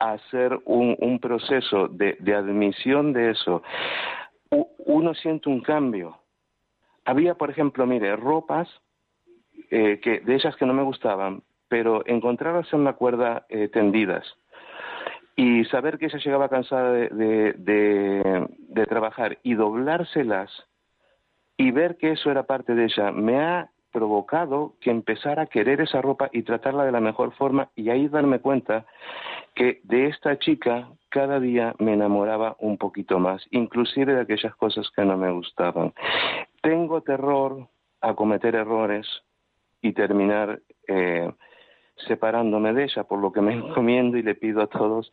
hacer un, un proceso de, admisión de eso, uno siente un cambio. Había, por ejemplo, mire, ropas eh, que de ellas que no me gustaban, pero encontrarlas en la cuerda eh, tendidas y saber que ella llegaba cansada de, de, trabajar y doblárselas y ver que eso era parte de ella me ha provocado que empezara a querer esa ropa y tratarla de la mejor forma y ahí darme cuenta que de esta chica cada día me enamoraba un poquito más, inclusive de aquellas cosas que no me gustaban. Tengo terror a cometer errores y terminar eh, separándome de ella, por lo que me encomiendo y le pido a todos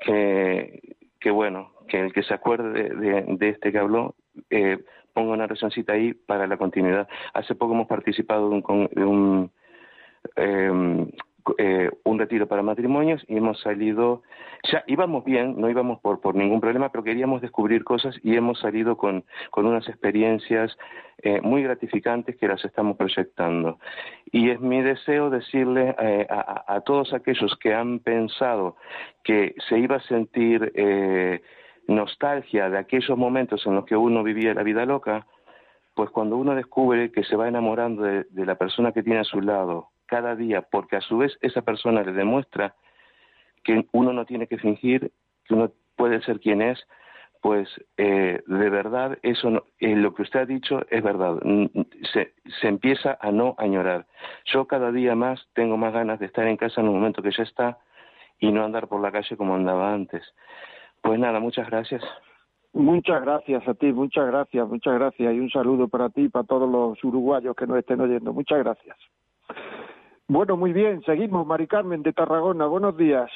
que, que bueno, que el que se acuerde de, de- de este que habló, eh, ponga una oracióncita ahí para la continuidad. Hace poco hemos participado de un, de un, eh, eh, un retiro para matrimonios y hemos salido, ya íbamos bien, no íbamos por, por ningún problema, pero queríamos descubrir cosas y hemos salido con, con unas experiencias eh, muy gratificantes que las estamos proyectando. Y es mi deseo decirle eh, a, a, todos aquellos que han pensado que se iba a sentir eh, nostalgia de aquellos momentos en los que uno vivía la vida loca, pues cuando uno descubre que se va enamorando de, la persona que tiene a su lado cada día, porque a su vez esa persona le demuestra que uno no tiene que fingir, que uno puede ser quien es, pues eh, de verdad eso eh, lo que usted ha dicho es verdad se, se, empieza a no añorar yo cada día más tengo más ganas de estar en casa en un momento que ya está y no andar por la calle como andaba antes pues nada muchas gracias
Muchas gracias a ti, muchas gracias, muchas gracias y un saludo para ti y para todos los uruguayos que nos estén oyendo. Muchas gracias. Bueno, muy bien, seguimos. Mari Carmen de Tarragona, buenos días.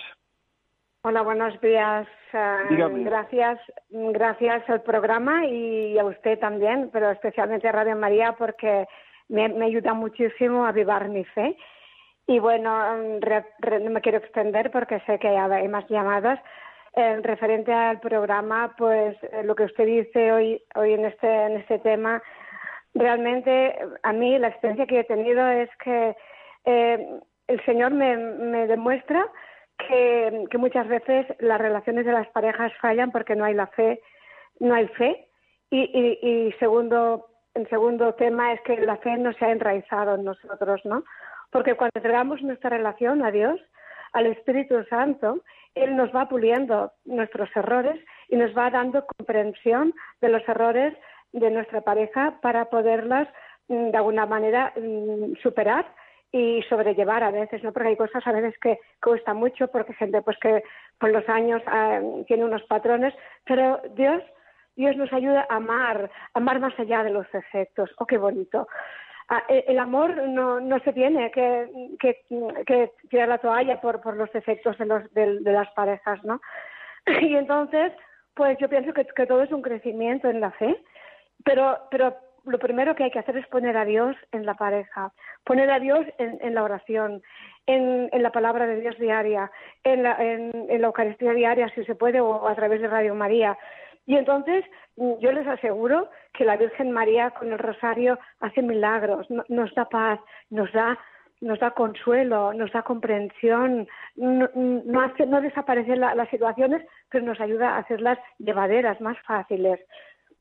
Hola, buenos días. Uh, gracias, gracias al programa y a usted también, pero especialmente a Radio María porque me, me ayuda muchísimo a avivar mi fe. Y bueno, no me quiero extender porque sé que hay más llamadas, en referente al programa, pues eh, lo que usted dice hoy, hoy en este, en este tema, realmente a mí la experiencia que he tenido es que eh, el Señor me, me demuestra que, muchas veces las relaciones de las parejas fallan porque no hay la fe, no hay fe. Y, y, y segundo, el segundo tema es que la fe no se ha enraizado en nosotros, ¿no? Porque cuando entregamos nuestra relación a Dios, al Espíritu Santo, Él nos va puliendo nuestros errores y nos va dando comprensión de los errores de nuestra pareja para poderlas mm, de alguna manera mm, superar y sobrellevar a veces, ¿no? Porque hay cosas a veces que cuesta mucho porque gente pues que con los años ah, tiene unos patrones, pero Dios Dios nos ayuda a amar, amar más allá de los efectos. Oh, qué bonito. Ah, e, el amor no, no se tiene que, tirar la toalla por, por los efectos de, los, de, las parejas, ¿no? Y entonces, pues yo pienso que, que, todo es un crecimiento en la fe, pero, pero lo primero que hay que hacer es poner a Dios en la pareja, poner a Dios en, la oración, en, la palabra de Dios diaria, en la, la Eucaristía diaria, si se puede, o a través de Radio María. Y entonces yo les aseguro que la Virgen María con el rosario hace milagros, nos da paz, nos da consuelo, nos da comprensión, no, hace, no desaparecen las situaciones, pero nos ayuda a hacerlas llevaderas, más fáciles.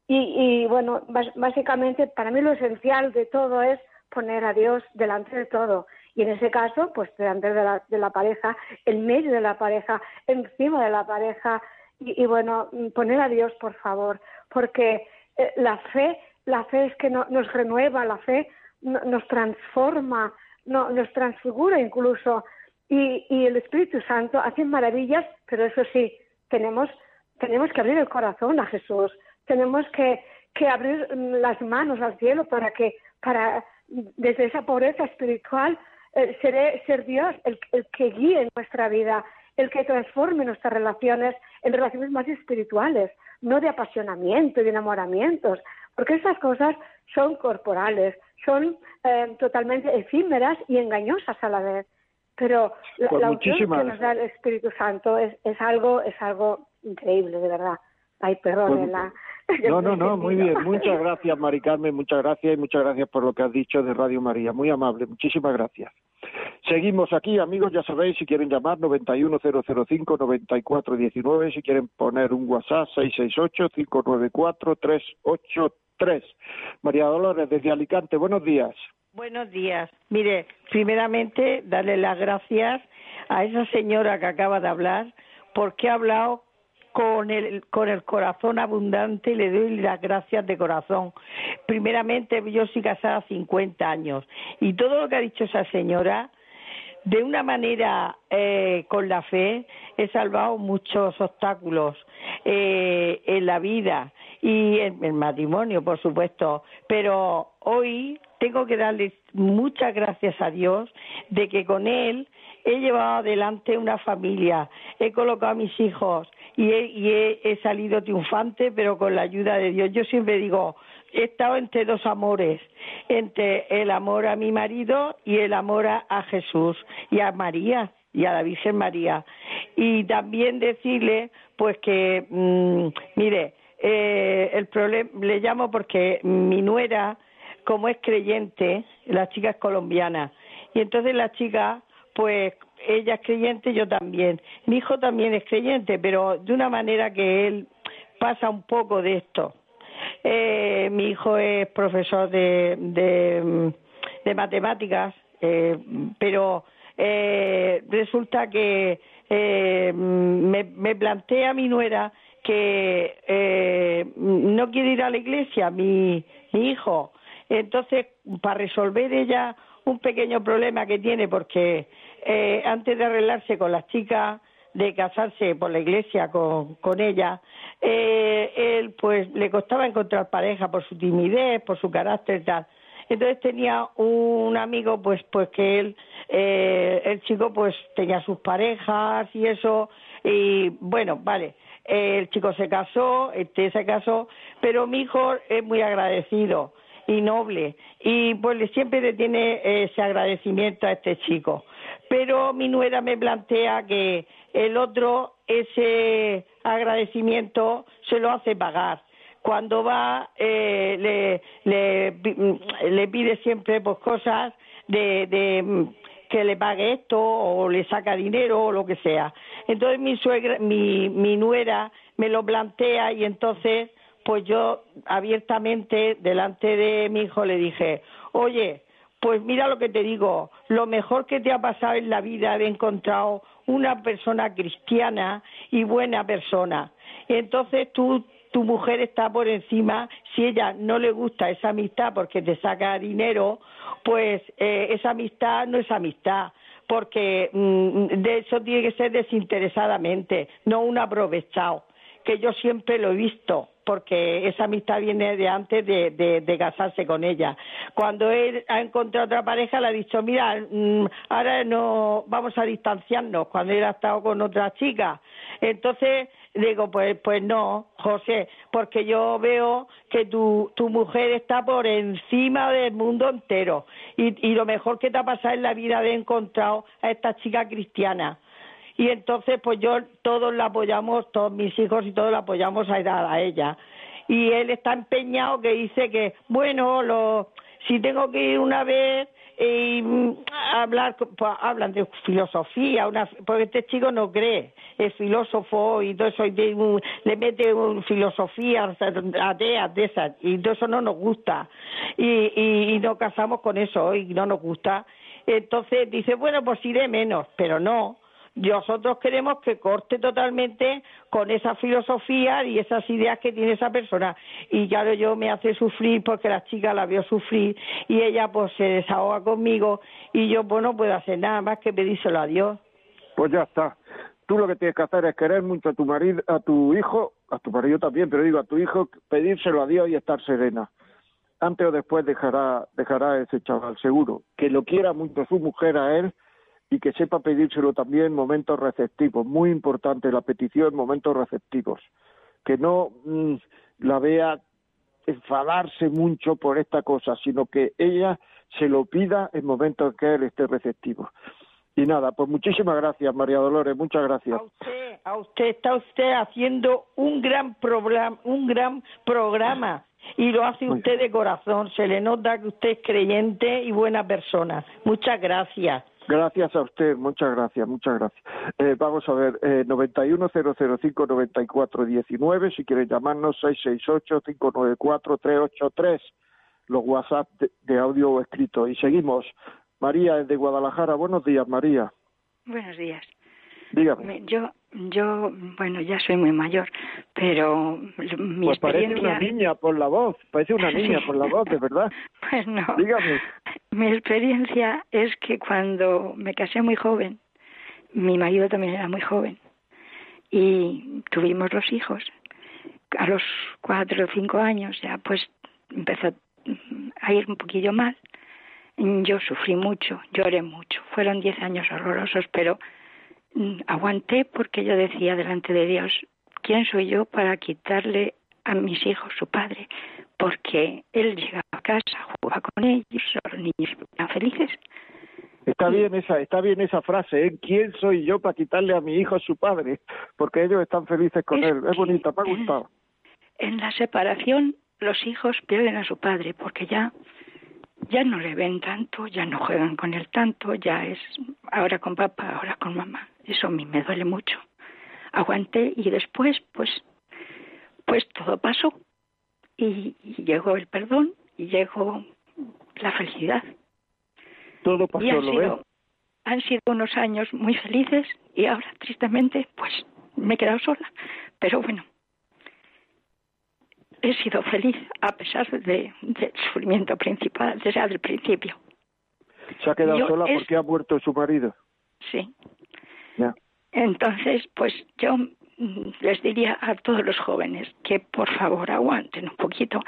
Y, y bueno, básicamente para mí lo esencial de todo es poner a Dios delante de todo. Y en ese caso, pues delante de la, de la pareja, en medio de la pareja, encima de la pareja, y, bueno, poner a Dios, por favor, porque eh, la fe, la fe es que nos renueva, la fe nos transforma, no, nos transfigura incluso, y, y el Espíritu Santo hace maravillas, pero eso sí, tenemos, tenemos que abrir el corazón a Jesús, tenemos que, que abrir las manos al cielo para que, para, desde esa pobreza espiritual, eh, ser Dios el, el que guíe nuestra vida, el que transforme nuestras relaciones en relaciones más espirituales, no de apasionamiento y de enamoramientos, porque esas cosas son corporales, son eh, totalmente efímeras y engañosas a la vez. Pero la, pues que nos da el Espíritu Santo es, es algo es algo increíble, de verdad. Ay, perdón,
pues la, no, no, no, muy bien. Muchas gracias, Mari Carmen, muchas gracias y muchas gracias por lo que has dicho de Radio María. Muy amable, muchísimas gracias. Seguimos aquí, amigos, ya sabéis, si quieren llamar 91005-9419, si quieren poner un WhatsApp 668-594-383. María Dolores, desde Alicante, buenos días.
Buenos días. Mire, primeramente, darle las gracias a esa señora que acaba de hablar, porque ha hablado con el, con el corazón abundante y le doy las gracias de corazón. Primeramente, yo soy casada 50 años y todo lo que ha dicho esa señora, de una manera eh, con la fe, he salvado muchos obstáculos eh, en la vida y en el matrimonio, por supuesto. Pero hoy tengo que darle muchas gracias a Dios de que con Él he llevado adelante una familia, he colocado a mis hijos y he, salido triunfante, pero con la ayuda de Dios. Yo siempre digo, he estado entre dos amores, entre el amor a mi marido y el amor a, Jesús y a María. y a la Virgen María. Y también decirle, pues que, mm, mire, eh, el problema, le llamo porque mi nuera, como es creyente, la chica es colombiana, y entonces la chica, pues ella es creyente, yo también. Mi hijo también es creyente, pero de una manera que él pasa un poco de esto. Eh, mi hijo es profesor de, de, matemáticas, eh, pero eh, resulta que eh, me, me plantea mi nuera que eh, no quiere ir a la iglesia, mi, mi hijo. Entonces, para resolver ella un pequeño problema que tiene, porque eh, antes de arreglarse con las chicas, de casarse por la iglesia con, con ella, eh, él pues le costaba encontrar pareja por su timidez, por su carácter y tal. Entonces tenía un amigo pues pues que él, eh, el chico pues tenía sus parejas y eso, y bueno, vale, el chico se casó, este se casó, pero mi hijo es muy agradecido y noble y pues siempre le tiene ese agradecimiento a este chico. Pero mi nuera me plantea que el otro ese agradecimiento se lo hace pagar. Cuando va eh, le, le, pide siempre pues cosas de, de que le pague esto o le saca dinero o lo que sea. Entonces mi suegra, mi, mi nuera me lo plantea y entonces pues yo abiertamente delante de mi hijo le dije, oye, pues mira lo que te digo, lo mejor que te ha pasado en la vida haber encontrado una persona cristiana y buena persona. Entonces tú, tu mujer está por encima, si ella no le gusta esa amistad porque te saca dinero, pues eh, esa amistad no es amistad, porque mm, de eso tiene que ser desinteresadamente, no un aprovechado que yo siempre lo he visto, porque esa amistad viene de antes de, casarse con ella. Cuando él ha encontrado otra pareja, le ha dicho, mira, mm, ahora no vamos a distanciarnos, cuando él ha estado con otra chica. Entonces, digo, pues, pues no, José, porque yo veo que tu, tu mujer está por encima del mundo entero. Y, y lo mejor que te ha pasado en la vida de encontrado a esta chica cristiana y entonces pues yo todos la apoyamos, todos mis hijos y todos la apoyamos a, a ella. Y él está empeñado que dice que, bueno, lo, si tengo que ir una vez y mm, hablar, pues, hablan de filosofía, una, porque este chico no cree, es filósofo y todo eso, y le mete un, filosofía ateas de esas, y todo eso no nos gusta, y, y, y nos casamos con eso, y no nos gusta. Entonces dice, bueno, pues iré menos, pero no, nosotros queremos que corte totalmente con esa filosofía y esas ideas que tiene esa persona. Y claro, yo me hace sufrir porque la chica la vio sufrir y ella pues se desahoga conmigo y yo pues no puedo hacer nada más que pedírselo a Dios.
Pues ya está. Tú lo que tienes que hacer es querer mucho a tu marido, a tu hijo, a tu marido también, pero digo a tu hijo, pedírselo a Dios y estar serena. Antes o después dejará, dejará ese chaval, seguro. Que lo quiera mucho su mujer a él y que sepa pedírselo también en momentos receptivos. Muy importante la petición en momentos receptivos. Que no mm, la vea enfadarse mucho por esta cosa, sino que ella se lo pida en momentos que él esté receptivo. Y nada, pues muchísimas gracias, María Dolores, muchas gracias.
A usted, a usted está usted haciendo un gran programa, un gran programa y lo hace usted de corazón. Se le nota que usted es creyente y buena persona. Muchas gracias.
Gracias a usted, muchas gracias, muchas gracias. Eh, vamos a ver, eh, 910059419, si quieren llamarnos 668-594-383, los WhatsApp de, audio o escrito. Y seguimos. María, de Guadalajara, buenos días, María.
Buenos días.
Dígame.
Yo, yo, bueno, ya soy muy mayor, pero mi
pues parece una niña por la voz, parece una niña por la voz, de verdad.
Pues no.
Dígame.
Mi experiencia es que cuando me casé muy joven, mi marido también era muy joven, y tuvimos los hijos. A los cuatro o cinco años ya pues empezó a ir un poquillo mal. Yo sufrí mucho, lloré mucho. Fueron diez años horrorosos, pero mm, aguanté porque yo decía delante de Dios, ¿quién soy yo para quitarle a mis hijos su padre? Porque él llegaba a casa, jugaba con ellos, los niños eran felices.
Está bien esa, está bien esa frase, ¿eh? ¿Quién soy yo para quitarle a mi hijo su padre? Porque ellos están felices con él. Es bonita, me ha gustado.
En la separación los hijos pierden a su padre porque ya ya no le ven tanto, ya no juegan con él tanto, ya es ahora con papá, ahora con mamá. Eso a mí me duele mucho. Aguanté y después, pues, pues todo pasó y, llegó el perdón y llegó la felicidad.
Todo pasó, han
sido, Han sido unos años muy felices y ahora, tristemente, pues me he quedado sola. Pero bueno, he sido feliz a pesar de, del sufrimiento principal, desde el principio.
¿Se ha quedado sola porque ha muerto su marido?
Sí. Entonces, pues yo les diría a todos los jóvenes que por favor aguanten un poquito,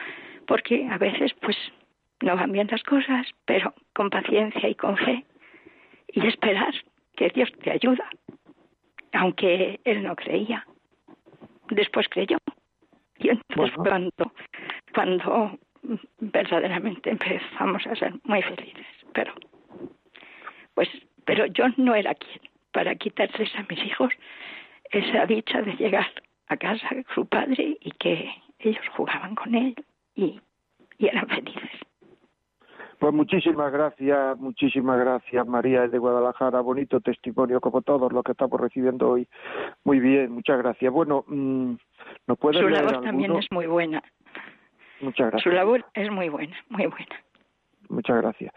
porque a veces pues no van bien las cosas, pero con paciencia y con fe y esperar que Dios te ayuda, aunque él no creía. Después creyó. Y entonces cuando, cuando verdaderamente empezamos a ser muy felices. Pero, pues, pero yo no era quien para quitarles a mis hijos esa dicha de llegar a casa su padre y que ellos jugaban con él y, y eran felices.
Pues muchísimas gracias, muchísimas gracias María de Guadalajara, bonito testimonio como todos los que estamos recibiendo hoy. Muy bien, muchas gracias. Bueno, mm, ¿nos puede
Su labor también es muy buena.
Muchas gracias.
Su labor es muy buena, muy buena.
Muchas gracias.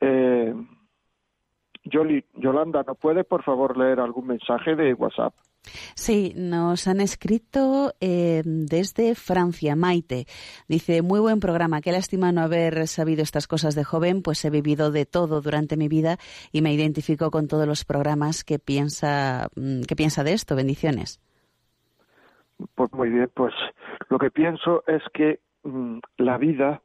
Eh, Yolanda, ¿nos puede por favor leer algún mensaje de WhatsApp?
Sí, nos han escrito eh, desde Francia, Maite. Dice, muy buen programa, qué lástima no haber sabido estas cosas de joven, pues he vivido de todo durante mi vida y me identifico con todos los programas que piensa, mm, que piensa de esto. Bendiciones.
Pues muy bien, pues lo que pienso es que mm, la vida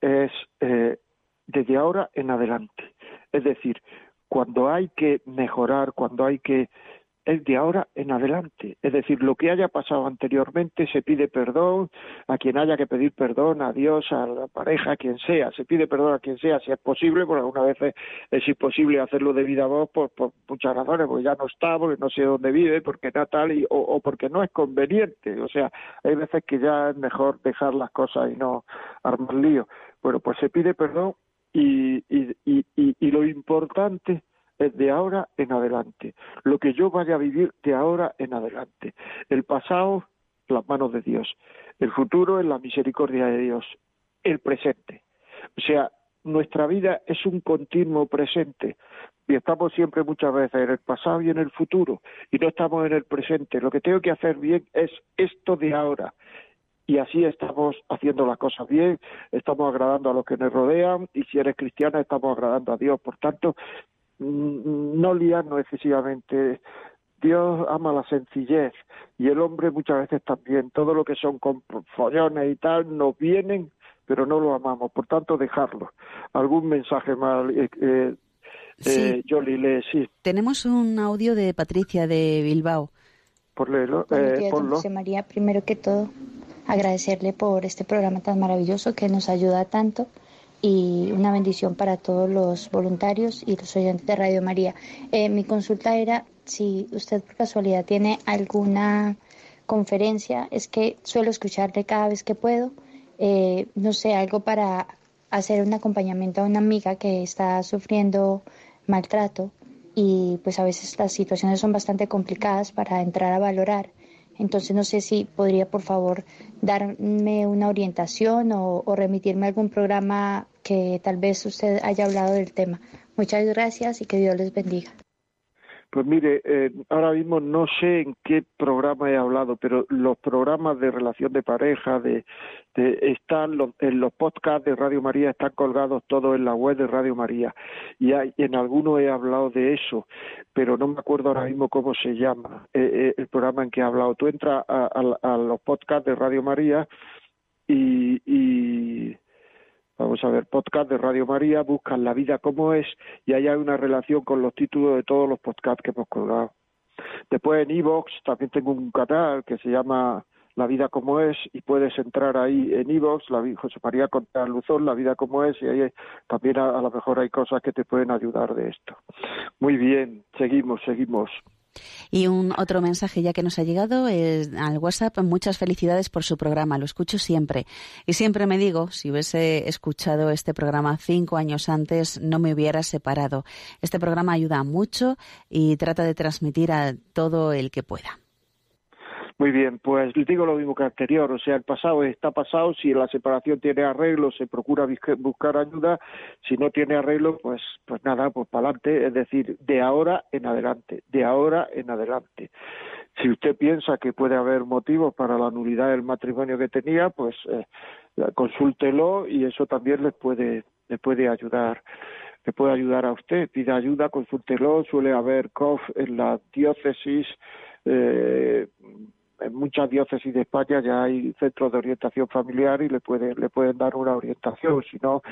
es eh, desde ahora en adelante. Es decir, cuando hay que mejorar, cuando hay que es de ahora en adelante. Es decir, lo que haya pasado anteriormente se pide perdón a quien haya que pedir perdón, a Dios, a la pareja, a quien sea. Se pide perdón a quien sea, si es posible, porque algunas veces es imposible hacerlo de vida a voz por, muchas razones, porque ya no está, porque no sé dónde vive, porque no tal, y, o, porque no es conveniente. O sea, hay veces que ya es mejor dejar las cosas y no armar lío. Bueno, pues se pide perdón y, y, y, y lo importante de ahora en adelante. Lo que yo vaya a vivir de ahora en adelante. El pasado, las manos de Dios. El futuro en la misericordia de Dios. El presente. O sea, nuestra vida es un continuo presente y estamos siempre muchas veces en el pasado y en el futuro y no estamos en el presente. Lo que tengo que hacer bien es esto de ahora y así estamos haciendo las cosas bien, estamos agradando a los que nos rodean y si eres cristiana estamos agradando a Dios. Por tanto, no liarnos excesivamente. Dios ama la sencillez y el hombre muchas veces también. Todo lo que son follones y tal nos vienen, pero no lo amamos. Por tanto, dejarlo. ¿Algún mensaje más? Eh, eh,
sí.
Eh, sí.
Tenemos un audio de Patricia de Bilbao.
Por leerlo. Eh,
José María, primero que todo, agradecerle por este programa tan maravilloso que nos ayuda tanto y una bendición para todos los voluntarios y los oyentes de Radio María. Eh, mi consulta era si usted por casualidad tiene alguna conferencia, es que suelo escucharle cada vez que puedo, eh, no sé, algo para hacer un acompañamiento a una amiga que está sufriendo maltrato y pues a veces las situaciones son bastante complicadas para entrar a valorar. Entonces no sé si podría por favor darme una orientación o, o remitirme a algún programa que tal vez usted haya hablado del tema. Muchas gracias y que Dios les bendiga.
Pues mire, eh, ahora mismo no sé en qué programa he hablado, pero los programas de relación de pareja, de, están los, en los podcasts de Radio María están colgados todos en la web de Radio María y hay, en algunos he hablado de eso, pero no me acuerdo ahora mismo cómo se llama eh, eh, el programa en que he hablado. Tú entras a, los podcasts de Radio María y Vamos a ver, podcast de Radio María, buscan la vida como es y ahí hay una relación con los títulos de todos los podcasts que hemos colgado. Después en Evox también tengo un canal que se llama La vida como es, y puedes entrar ahí en la José María Contreras Luzón, La vida como es, y ahí también a lo mejor hay cosas que te pueden ayudar de esto. Muy bien, seguimos, seguimos.
Y un otro mensaje ya que nos ha llegado es al WhatsApp. Muchas felicidades por su programa. Lo escucho siempre. Y siempre me digo, si hubiese escuchado este programa cinco años antes, no me hubiera separado. Este programa ayuda mucho y trata de transmitir a todo el que pueda.
Muy bien, pues digo lo mismo que anterior, o sea, el pasado está pasado, si la separación tiene arreglo, se procura buscar ayuda, si no tiene arreglo, pues, pues nada, pues para adelante, es decir, de ahora en adelante, de ahora en adelante. Si usted piensa que puede haber motivos para la nulidad del matrimonio que tenía, pues eh, consúltelo y eso también le puede, le puede ayudar le puede ayudar a usted. Pida ayuda, consúltelo. Suele haber COF en la diócesis eh, en muchas diócesis de España ya hay centros de orientación familiar y le pueden le pueden dar una orientación si no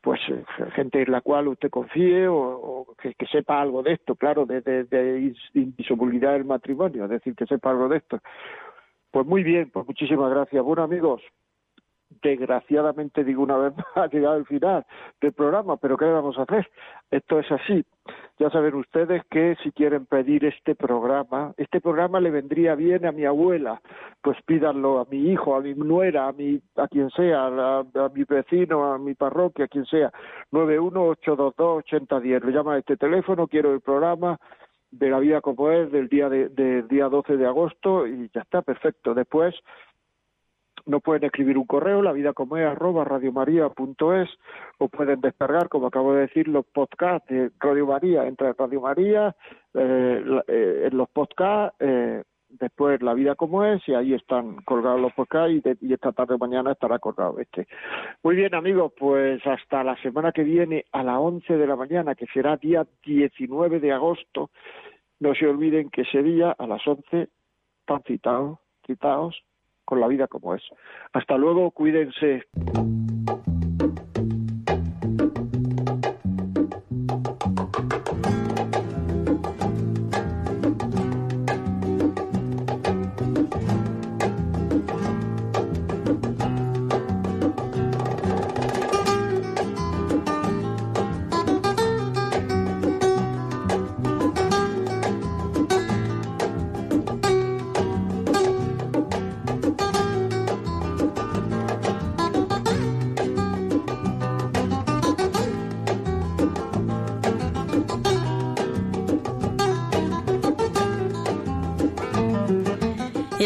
pues eh, gente en la cual usted confíe o, que, sepa algo de esto claro de, de, de del matrimonio es decir que sepa algo de esto pues muy bien pues muchísimas gracias bueno amigos desgraciadamente digo una vez más, ha llegado el final del programa, pero ¿qué vamos a hacer? Esto es así. Ya saben ustedes que si quieren pedir este programa, este programa le vendría bien a mi abuela, pues pídanlo a mi hijo, a mi nuera, a mi, a quien sea, a, mi vecino, a mi parroquia, a quien sea. 918228010. Le llama a este teléfono, quiero el programa de la vida como es del día de, del día 12 de agosto y ya está perfecto. Después no pueden escribir un correo, la vida como es arroba radiomaria.es o pueden descargar, como acabo de decir, los podcasts de Radio María, entre Radio María, eh, eh, en los podcasts, eh, después La vida como es y ahí están colgados los podcasts y, esta tarde o mañana estará colgado este. Muy bien amigos, pues hasta la semana que viene a las 11 de la mañana, que será día 19 de agosto, no se olviden que ese día a las 11 están citados, citados con la vida como es. Hasta luego, cuídense.